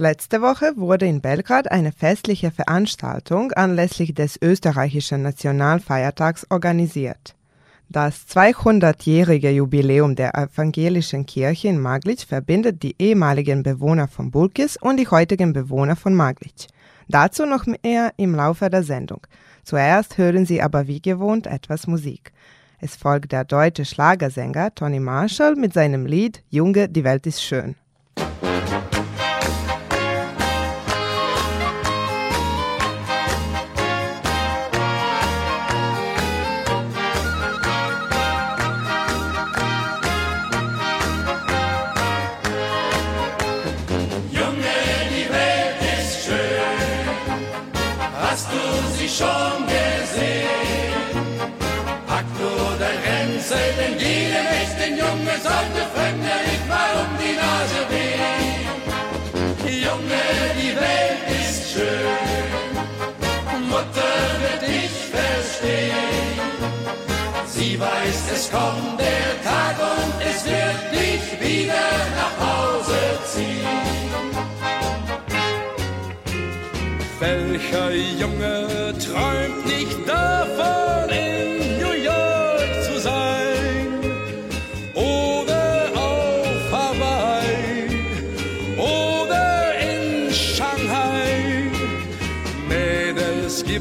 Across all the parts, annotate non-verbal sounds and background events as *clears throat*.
Letzte Woche wurde in Belgrad eine festliche Veranstaltung anlässlich des österreichischen Nationalfeiertags organisiert. Das 200-jährige Jubiläum der evangelischen Kirche in Maglic verbindet die ehemaligen Bewohner von Bulkis und die heutigen Bewohner von Maglic. Dazu noch mehr im Laufe der Sendung. Zuerst hören Sie aber wie gewohnt etwas Musik. Es folgt der deutsche Schlagersänger Tony Marshall mit seinem Lied Junge, die Welt ist schön.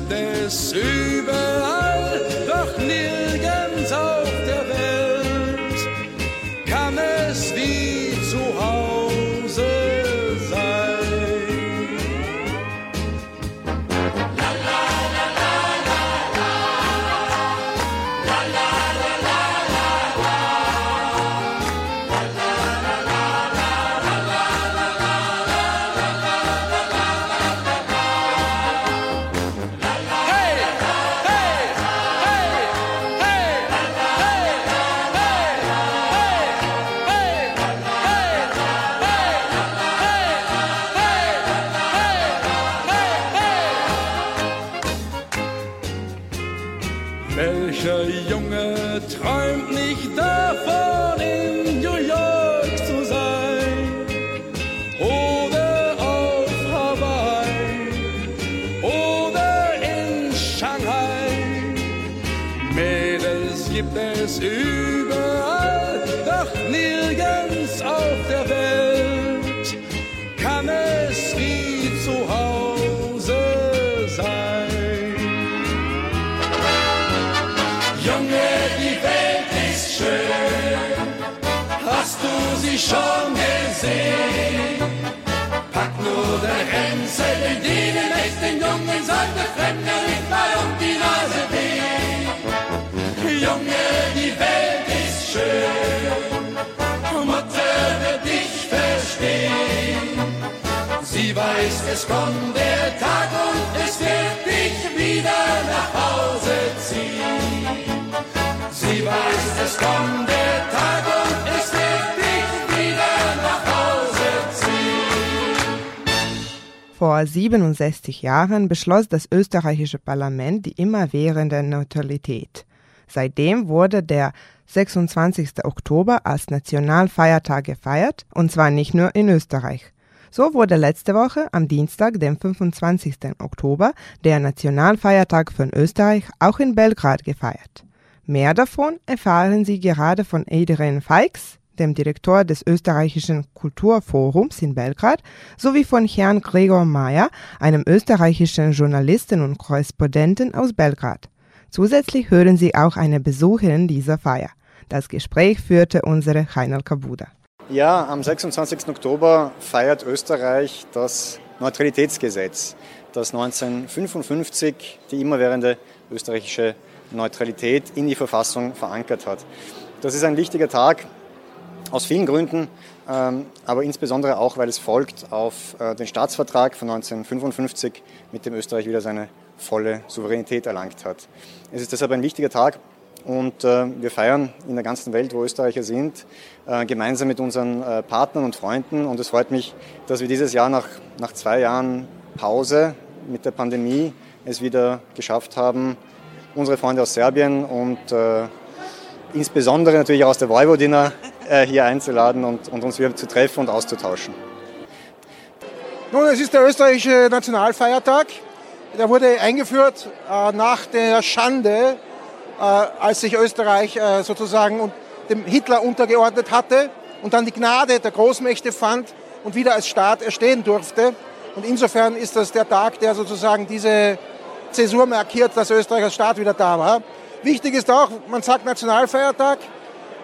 det suver Junge träumt nicht davon, gesehen? Pack nur dein Ränzel, denn jedem echten Jungen sollte Fremde nicht mal um die Nase wehen. Junge, die Welt ist schön. Mutter wird dich verstehen. Sie weiß, es kommt der Tag und es wird dich wieder nach Hause ziehen. Sie weiß, es kommt Vor 67 Jahren beschloss das österreichische Parlament die immerwährende Neutralität. Seitdem wurde der 26. Oktober als Nationalfeiertag gefeiert, und zwar nicht nur in Österreich. So wurde letzte Woche am Dienstag, dem 25. Oktober, der Nationalfeiertag von Österreich auch in Belgrad gefeiert. Mehr davon erfahren Sie gerade von Adrian Feix, dem Direktor des österreichischen Kulturforums in Belgrad, sowie von Herrn Gregor Mayer, einem österreichischen Journalisten und Korrespondenten aus Belgrad. Zusätzlich hören Sie auch eine Besucherin dieser Feier. Das Gespräch führte unsere Heinal Kabuda. Ja, am 26. Oktober feiert Österreich das Neutralitätsgesetz, das 1955 die immerwährende österreichische Neutralität in die Verfassung verankert hat. Das ist ein wichtiger Tag aus vielen Gründen, ähm, aber insbesondere auch, weil es folgt auf äh, den Staatsvertrag von 1955, mit dem Österreich wieder seine volle Souveränität erlangt hat. Es ist deshalb ein wichtiger Tag und äh, wir feiern in der ganzen Welt, wo Österreicher sind, äh, gemeinsam mit unseren Partnern und Freunden. Und es freut mich, dass wir dieses Jahr nach, nach zwei Jahren Pause mit der Pandemie es wieder geschafft haben, unsere Freunde aus Serbien und insbesondere natürlich auch aus der Vojvodina hier einzuladen und, und uns wieder zu treffen und auszutauschen. Nun, es ist der österreichische Nationalfeiertag. Der wurde eingeführt äh, nach der Schande, äh, als sich Österreich äh, sozusagen dem Hitler untergeordnet hatte und dann die Gnade der Großmächte fand und wieder als Staat erstehen durfte. Und insofern ist das der Tag, der sozusagen diese Zäsur markiert, dass Österreich als Staat wieder da war. Wichtig ist auch, man sagt Nationalfeiertag,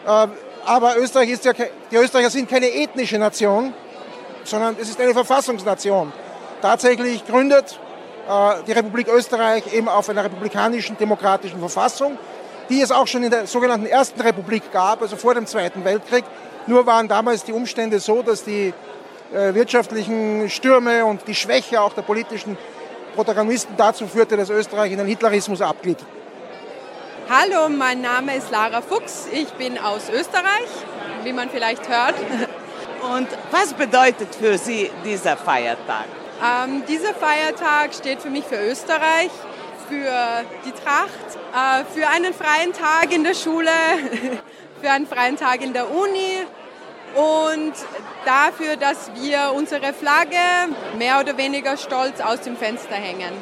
äh, aber Österreich ist ja, die Österreicher sind keine ethnische Nation, sondern es ist eine Verfassungsnation. Tatsächlich gründet äh, die Republik Österreich eben auf einer republikanischen, demokratischen Verfassung, die es auch schon in der sogenannten Ersten Republik gab, also vor dem Zweiten Weltkrieg. Nur waren damals die Umstände so, dass die äh, wirtschaftlichen Stürme und die Schwäche auch der politischen Protagonisten dazu führte, dass Österreich in den Hitlerismus abglitt. Hallo, mein Name ist Lara Fuchs. Ich bin aus Österreich, wie man vielleicht hört. *laughs* Und was bedeutet für Sie dieser Feiertag? Ähm, dieser Feiertag steht für mich für Österreich, für die Tracht, äh, für einen freien Tag in der Schule, *laughs* für einen freien Tag in der Uni und dafür, dass wir unsere Flagge mehr oder weniger stolz aus dem Fenster hängen.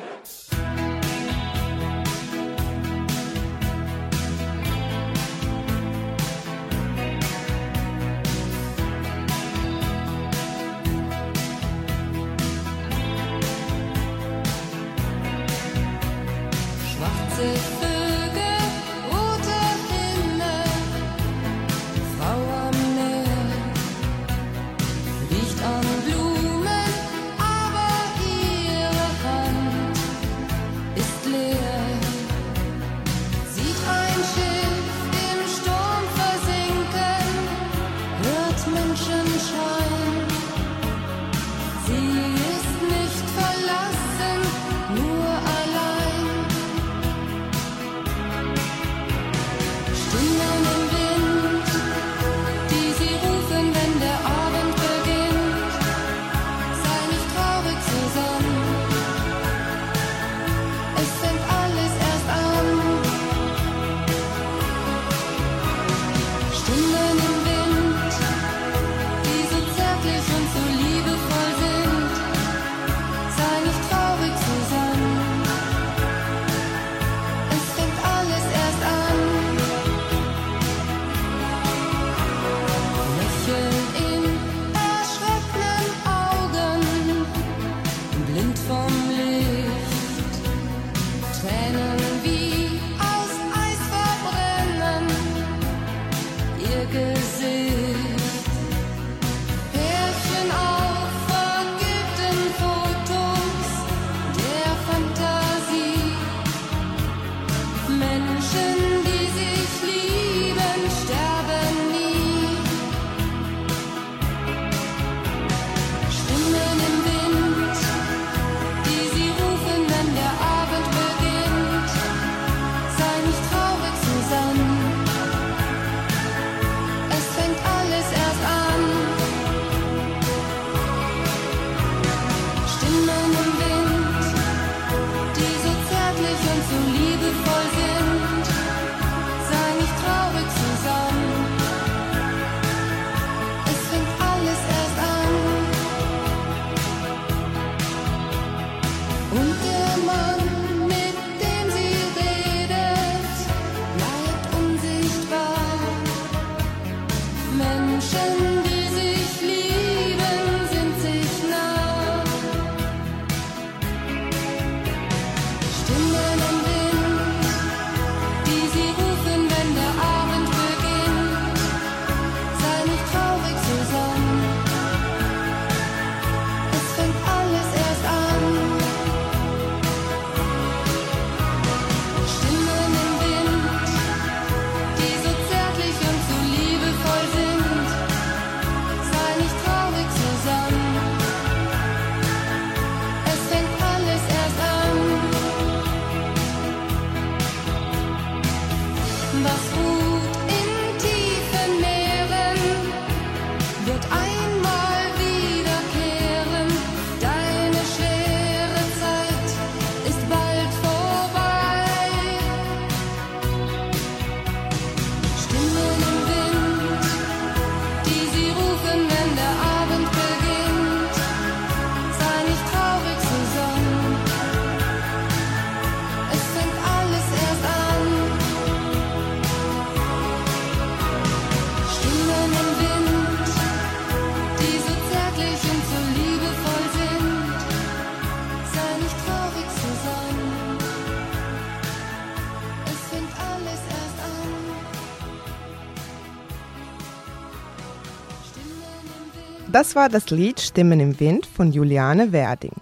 Das war das Lied Stimmen im Wind von Juliane Werding.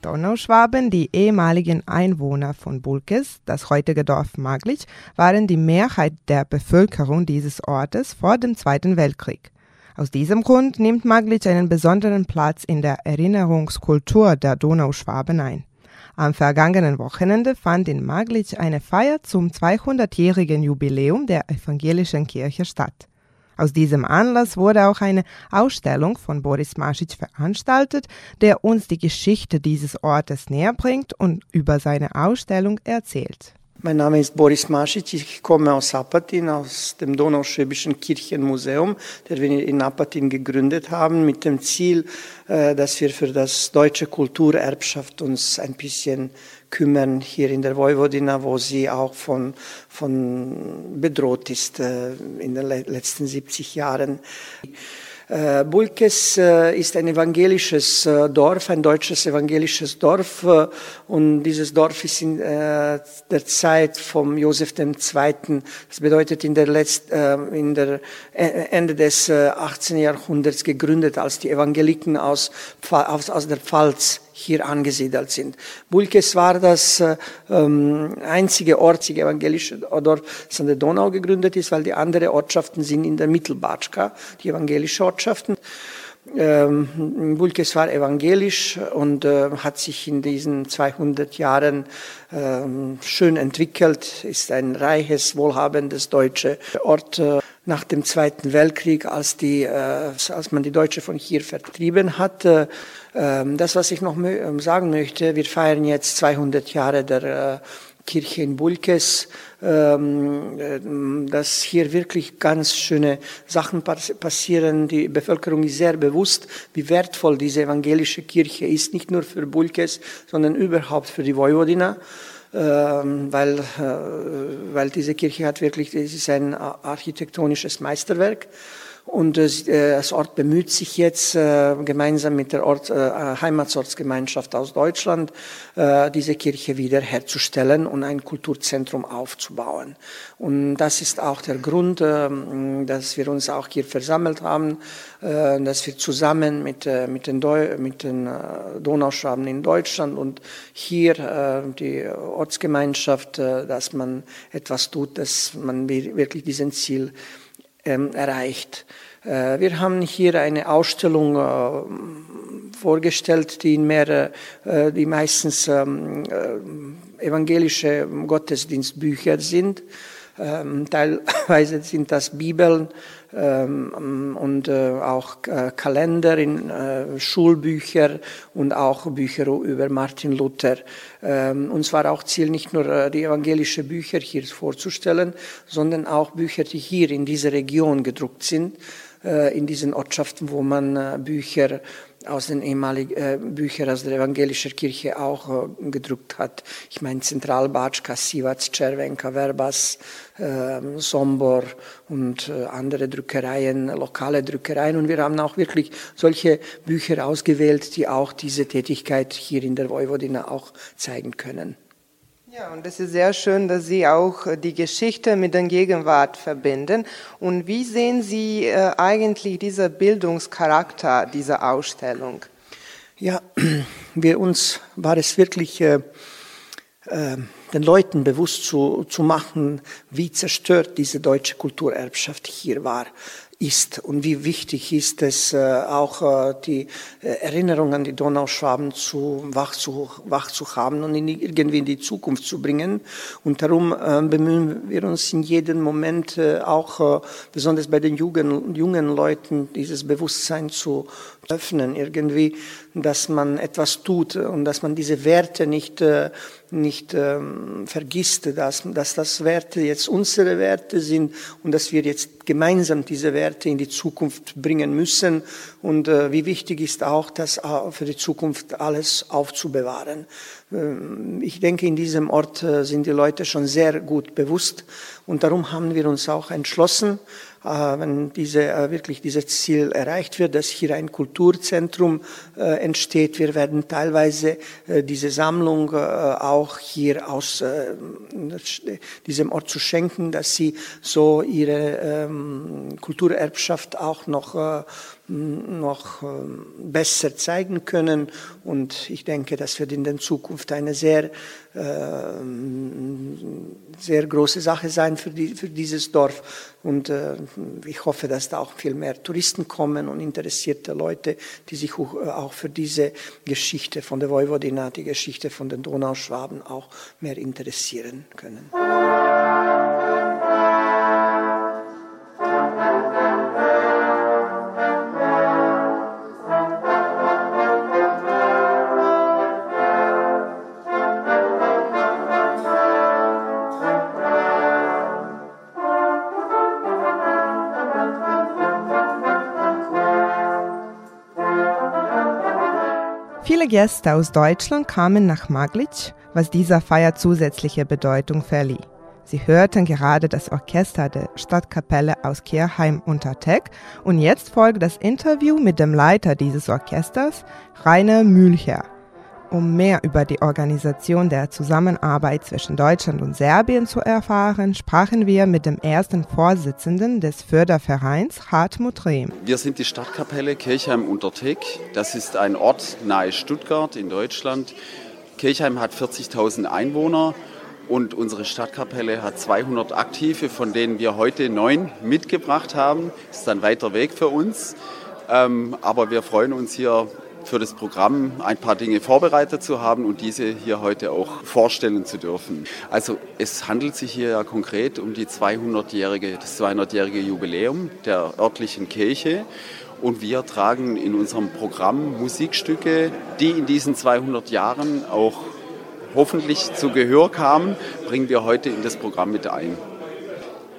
Donauschwaben, die ehemaligen Einwohner von Bulkes, das heutige Dorf Maglich, waren die Mehrheit der Bevölkerung dieses Ortes vor dem Zweiten Weltkrieg. Aus diesem Grund nimmt Maglich einen besonderen Platz in der Erinnerungskultur der Donauschwaben ein. Am vergangenen Wochenende fand in Maglich eine Feier zum 200-jährigen Jubiläum der evangelischen Kirche statt. Aus diesem Anlass wurde auch eine Ausstellung von Boris Masic veranstaltet, der uns die Geschichte dieses Ortes näher bringt und über seine Ausstellung erzählt. Mein Name ist Boris Masic, ich komme aus Apatin, aus dem Donauschwäbischen Kirchenmuseum, das wir in Apatin gegründet haben, mit dem Ziel, äh, dass wir für das deutsche Kulturerbschaft uns ein bisschen kümmern hier in der Vojvodina, wo sie auch von, von bedroht ist äh, in den letzten 70 Jahren. Äh, Bulkes äh, ist ein evangelisches Dorf, ein deutsches evangelisches Dorf. Und dieses Dorf ist in der Zeit vom Josef II., das bedeutet in der, Letzt, in der Ende des 18. Jahrhunderts gegründet, als die Evangeliken aus, aus, aus der Pfalz hier angesiedelt sind. Bulkes war das ähm, einzige ortsige evangelische Dorf, an der Donau gegründet ist, weil die anderen Ortschaften sind in der Mittelbatschka, die evangelische Ortschaften. Ähm, Bulkes war evangelisch und äh, hat sich in diesen 200 Jahren ähm, schön entwickelt, ist ein reiches, wohlhabendes deutsche Ort. Äh, nach dem Zweiten Weltkrieg, als, die, äh, als man die Deutsche von hier vertrieben hat, äh, ähm, das, was ich noch ähm, sagen möchte, wir feiern jetzt 200 Jahre der äh, Kirche in Bulkes, ähm, äh, dass hier wirklich ganz schöne Sachen passieren. Die Bevölkerung ist sehr bewusst, wie wertvoll diese evangelische Kirche ist, nicht nur für Bulkes, sondern überhaupt für die Vojvodina. Weil, äh, weil diese Kirche hat wirklich, es ist ein architektonisches Meisterwerk. Und äh, das Ort bemüht sich jetzt äh, gemeinsam mit der Ort, äh, Heimatsortsgemeinschaft aus Deutschland, diese Kirche wiederherzustellen und ein Kulturzentrum aufzubauen. Und das ist auch der Grund, ähm, dass wir uns auch hier versammelt haben, dass wir zusammen mit, mit den, Deu mit den Donauschwaben in Deutschland und hier die Ortsgemeinschaft, dass man etwas tut, dass man wirklich diesen Ziel erreicht. Äh, wir haben hier eine Ausstellung äh, vorgestellt, die in mehr, äh, die meistens ähm, äh, evangelische Gottesdienstbücher sind. Ähm, teilweise sind das Bibeln ähm, und äh, auch äh, Kalender in äh, Schulbücher und auch Bücher über Martin Luther. Ähm, uns war auch Ziel, nicht nur die evangelische Bücher hier vorzustellen, sondern auch Bücher, die hier in dieser Region gedruckt sind, in diesen Ortschaften, wo man äh, Bücher aus den ehemaligen äh, Büchern aus der evangelischen Kirche auch äh, gedruckt hat. Ich meine Zentralbatschka, Sivac, Czervenka, Verbas, äh, Sombor und äh, andere Drückereien, lokale Drückereien. Und wir haben auch wirklich solche Bücher ausgewählt, die auch diese Tätigkeit hier in der Vojvodina auch zeigen können. Ja, und es ist sehr schön, dass Sie auch äh, die Geschichte mit der Gegenwart verbinden. Und wie sehen Sie äh, eigentlich diesen Bildungscharakter dieser Ausstellung? Ja, *clears throat* wir uns war es wirklich äh, äh, den Leuten bewusst zu, zu machen, wie zerstört diese deutsche Kulturerbschaft hier war ist und wie wichtig ist es, äh, auch äh, die äh, Erinnerung an die Donauschwaben zu wach, zu wach zu haben und in, irgendwie in die Zukunft zu bringen. Und darum bemühen wir uns in jedem Moment auch, besonders bei den jungen, jungen Leuten, dieses Bewusstsein zu öffnen, irgendwie, dass man etwas tut und dass man diese Werte nicht nicht ähm, vergisst, dass, dass das Werte jetzt unsere Werte sind und dass wir jetzt gemeinsam diese Werte in die Zukunft bringen müssen und äh, wie wichtig ist auch, das äh, für die Zukunft alles aufzubewahren. Ähm, ich denke, in diesem Ort äh, sind die Leute schon sehr gut bewusst und darum haben wir uns auch entschlossen, äh, wenn diese, äh, wirklich dieses Ziel erreicht wird, dass hier ein Kulturzentrum entsteht. Wir werden teilweise diese Sammlung auch hier aus diesem Ort zu schenken, dass sie so ihre ähm, Kulturerbschaft auch noch noch ähm, besser zeigen können. Und ich denke, das wird in der Zukunft eine sehr, ähm, sehr große Sache sein für, die, für dieses Dorf. Und äh, ich hoffe, dass da auch viel mehr Touristen kommen und interessierte Leute, die sich auch für diese Geschichte von der Vojvodina, die Geschichte von den Donauschwaben auch mehr interessieren können. Viele Gäste aus Deutschland kamen nach Maglic, was dieser Feier zusätzliche Bedeutung verlieh. Sie hörten gerade das Orchester der Stadtkapelle aus Kirchheim unter Teck und jetzt folgt das Interview mit dem Leiter dieses Orchesters, Rainer Mühlcher. Um mehr über die Organisation der Zusammenarbeit zwischen Deutschland und Serbien zu erfahren, sprachen wir mit dem ersten Vorsitzenden des Fördervereins, Hartmut Rehm. Wir sind die Stadtkapelle Kirchheim unter Teck. Das ist ein Ort nahe Stuttgart in Deutschland. Kirchheim hat 40.000 Einwohner und unsere Stadtkapelle hat 200 Aktive, von denen wir heute neun mitgebracht haben. Das ist ein weiter Weg für uns. Ähm, aber wir freuen uns hier für das Programm ein paar Dinge vorbereitet zu haben und diese hier heute auch vorstellen zu dürfen. Also es handelt sich hier ja konkret um die 200-jährige, das 200-jährige Jubiläum der örtlichen Kirche. Und wir tragen in unserem Programm Musikstücke, die in diesen 200 Jahren auch hoffentlich zu Gehör kamen, bringen wir heute in das Programm mit ein.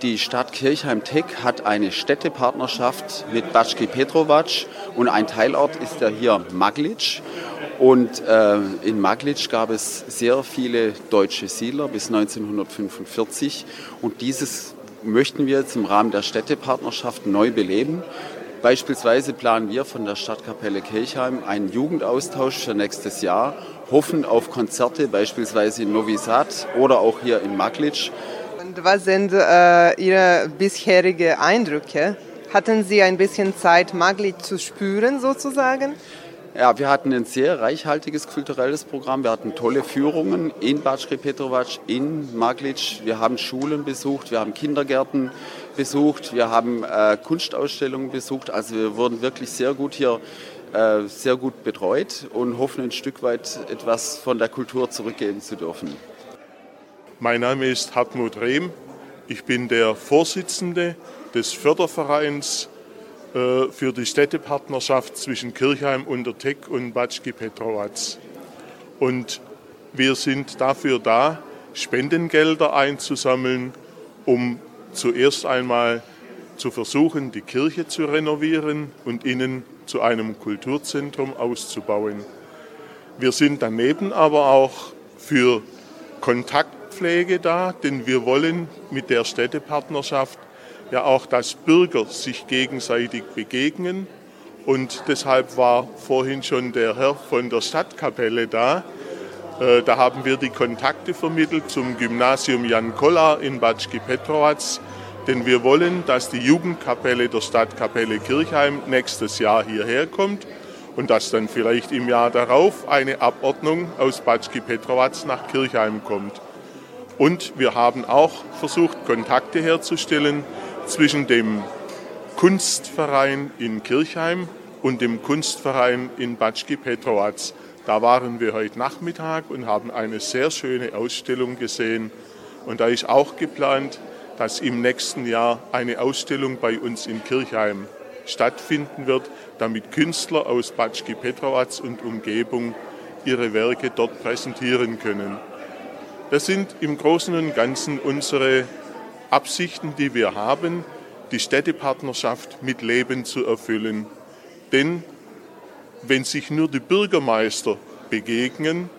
Die Stadt Kirchheim-Teck hat eine Städtepartnerschaft mit Batschki Petrovac und ein Teilort ist ja hier Maglic. Und äh, in Maglic gab es sehr viele deutsche Siedler bis 1945 und dieses möchten wir jetzt im Rahmen der Städtepartnerschaft neu beleben. Beispielsweise planen wir von der Stadtkapelle Kirchheim einen Jugendaustausch für nächstes Jahr, hoffen auf Konzerte beispielsweise in Novi Sad oder auch hier in Maglic und was sind äh, Ihre bisherigen Eindrücke? Hatten Sie ein bisschen Zeit, Magli zu spüren sozusagen? Ja, wir hatten ein sehr reichhaltiges kulturelles Programm. Wir hatten tolle Führungen in Batschke Petrovac, in Maglic. Wir haben Schulen besucht, wir haben Kindergärten besucht, wir haben äh, Kunstausstellungen besucht. Also wir wurden wirklich sehr gut hier äh, sehr gut betreut und hoffen ein Stück weit etwas von der Kultur zurückgeben zu dürfen. Mein Name ist Hartmut Rehm. Ich bin der Vorsitzende des Fördervereins äh, für die Städtepartnerschaft zwischen Kirchheim unter Teck und Batschki Petrovac. Und wir sind dafür da, Spendengelder einzusammeln, um zuerst einmal zu versuchen, die Kirche zu renovieren und innen zu einem Kulturzentrum auszubauen. Wir sind daneben aber auch für Kontakt Pflege da, denn wir wollen mit der Städtepartnerschaft ja auch, dass Bürger sich gegenseitig begegnen. Und deshalb war vorhin schon der Herr von der Stadtkapelle da. Äh, da haben wir die Kontakte vermittelt zum Gymnasium Jan Kollar in Batschki Petrovac, denn wir wollen, dass die Jugendkapelle der Stadtkapelle Kirchheim nächstes Jahr hierher kommt und dass dann vielleicht im Jahr darauf eine Abordnung aus Batschki Petrovac nach Kirchheim kommt. Und wir haben auch versucht, Kontakte herzustellen zwischen dem Kunstverein in Kirchheim und dem Kunstverein in Batschki Petrovac. Da waren wir heute Nachmittag und haben eine sehr schöne Ausstellung gesehen. Und da ist auch geplant, dass im nächsten Jahr eine Ausstellung bei uns in Kirchheim stattfinden wird, damit Künstler aus Batschki Petrovac und Umgebung ihre Werke dort präsentieren können. Das sind im Großen und Ganzen unsere Absichten, die wir haben, die Städtepartnerschaft mit Leben zu erfüllen. Denn wenn sich nur die Bürgermeister begegnen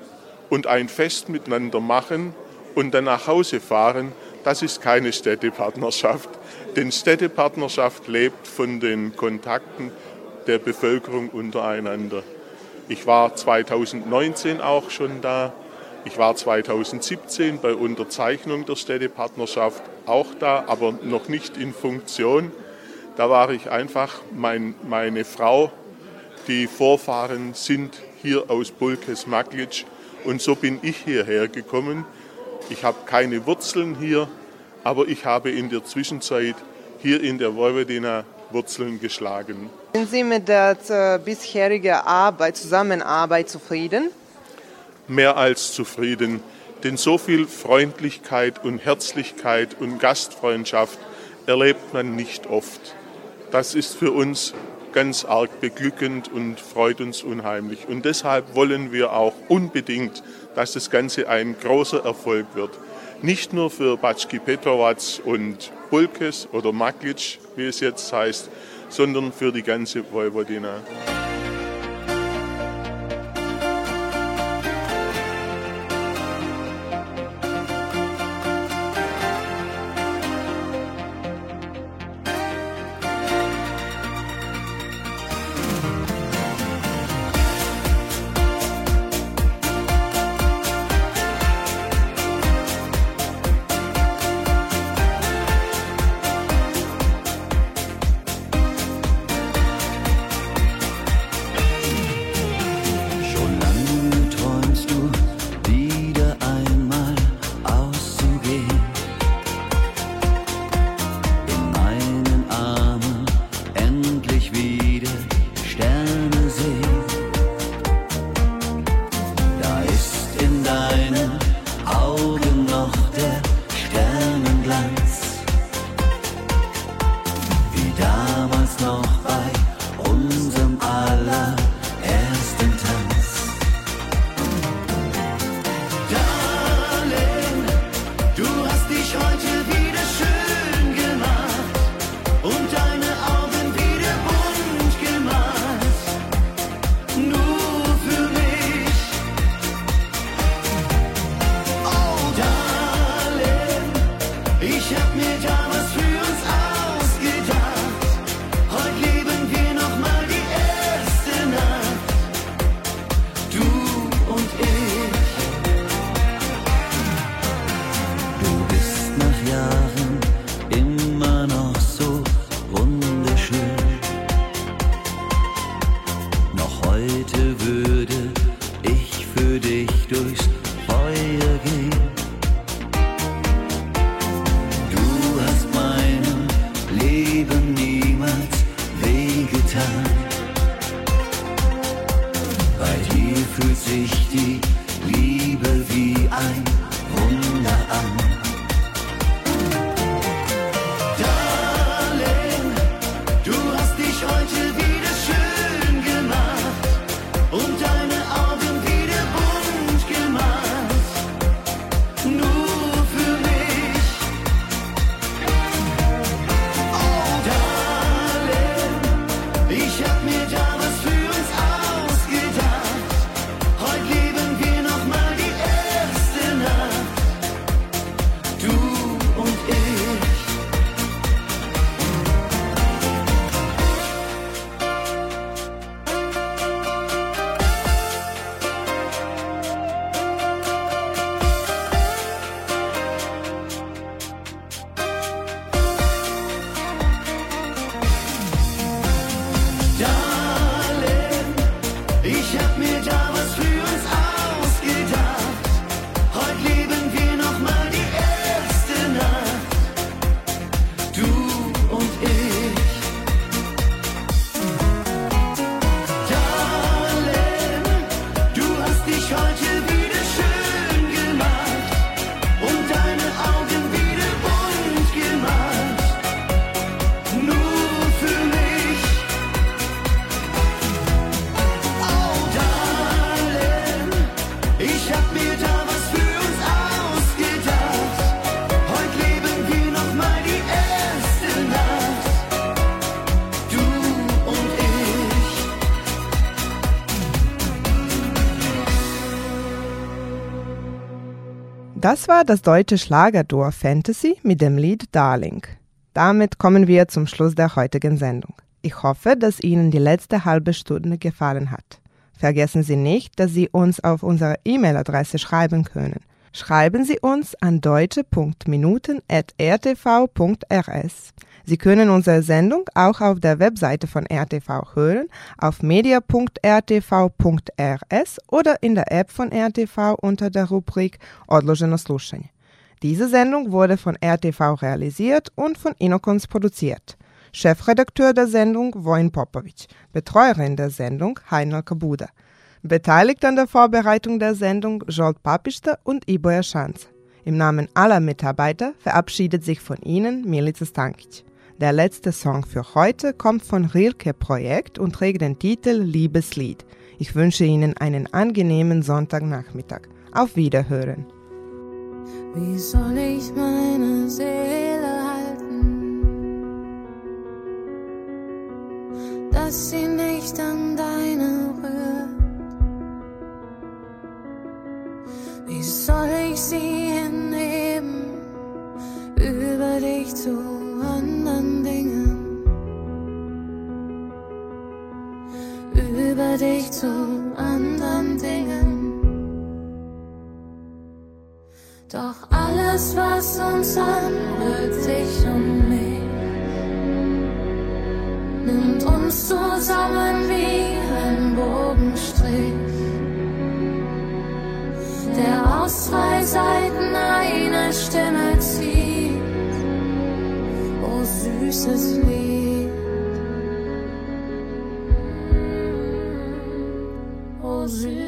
und ein Fest miteinander machen und dann nach Hause fahren, das ist keine Städtepartnerschaft. Denn Städtepartnerschaft lebt von den Kontakten der Bevölkerung untereinander. Ich war 2019 auch schon da ich war 2017 bei Unterzeichnung der Städtepartnerschaft auch da, aber noch nicht in Funktion. Da war ich einfach, mein, meine Frau, die Vorfahren sind hier aus Bulkes Maglic und so bin ich hierher gekommen. Ich habe keine Wurzeln hier, aber ich habe in der Zwischenzeit hier in der Vojvodina Wurzeln geschlagen. Sind Sie mit der äh, bisherigen Arbeit, Zusammenarbeit zufrieden? Mehr als zufrieden, denn so viel Freundlichkeit und Herzlichkeit und Gastfreundschaft erlebt man nicht oft. Das ist für uns ganz arg beglückend und freut uns unheimlich. Und deshalb wollen wir auch unbedingt, dass das Ganze ein großer Erfolg wird. Nicht nur für Batschki Petrovac und Bulkes oder Maglic, wie es jetzt heißt, sondern für die ganze Vojvodina. für dich durchs Feuer gehen. Das war das deutsche Schlagerduo Fantasy mit dem Lied Darling. Damit kommen wir zum Schluss der heutigen Sendung. Ich hoffe, dass Ihnen die letzte halbe Stunde gefallen hat. Vergessen Sie nicht, dass Sie uns auf unsere E-Mail-Adresse schreiben können. Schreiben Sie uns an deutsche.minuten.rtv.rs. Sie können unsere Sendung auch auf der Webseite von RTV hören, auf media.rtv.rs oder in der App von RTV unter der Rubrik Odloženo slušanje. Diese Sendung wurde von RTV realisiert und von Inokons produziert. Chefredakteur der Sendung Wojn Popovic, Betreuerin der Sendung Heinal Kabuda. Beteiligt an der Vorbereitung der Sendung Jolt Papista und Iboja Schanze. Im Namen aller Mitarbeiter verabschiedet sich von Ihnen Milica Stankic. Der letzte Song für heute kommt von Rilke Projekt und trägt den Titel Liebeslied. Ich wünsche Ihnen einen angenehmen Sonntagnachmittag. Auf Wiederhören. Wie soll ich meine Seele halten, dass sie Über dich zu anderen Dingen. Doch alles, was uns anrührt, dich und mich, nimmt uns zusammen wie ein Bogenstrich, der aus zwei Seiten eine Stimme zieht. Oh süßes Lied,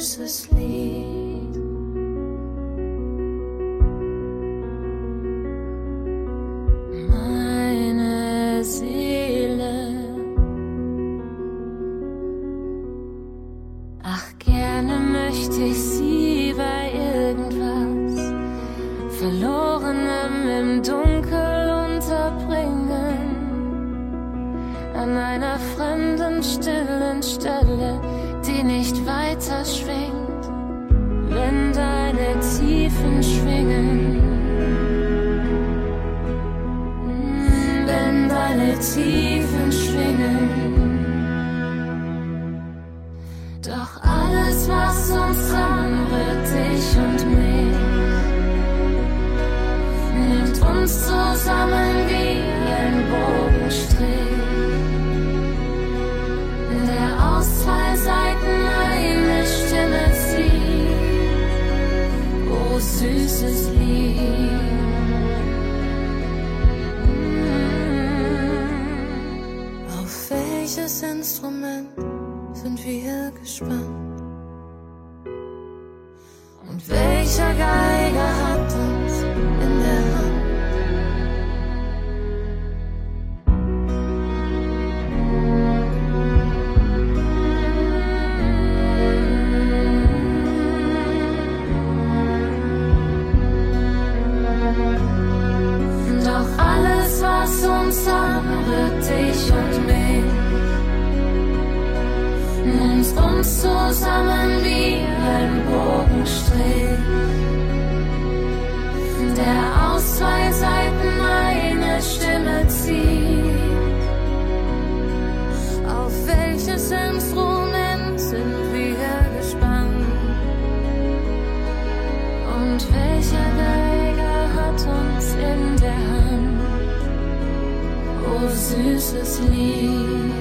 oh Doch alles, was uns anrührt, dich und mich, nimmt uns zusammen wie ein Bogenstrich, der aus zwei Seiten eine Stimme zieht. Oh, süßes Lied. Auf welches Instrument sind wir gespannt? Und welcher Geiger hat uns in der Hand? Doch alles, was uns anrührt, dich und uns zusammen wie ein Bogenstrich, der aus zwei Seiten eine Stimme zieht. Auf welches Instrument sind wir gespannt? Und welcher Geiger hat uns in der Hand? Oh süßes Lied.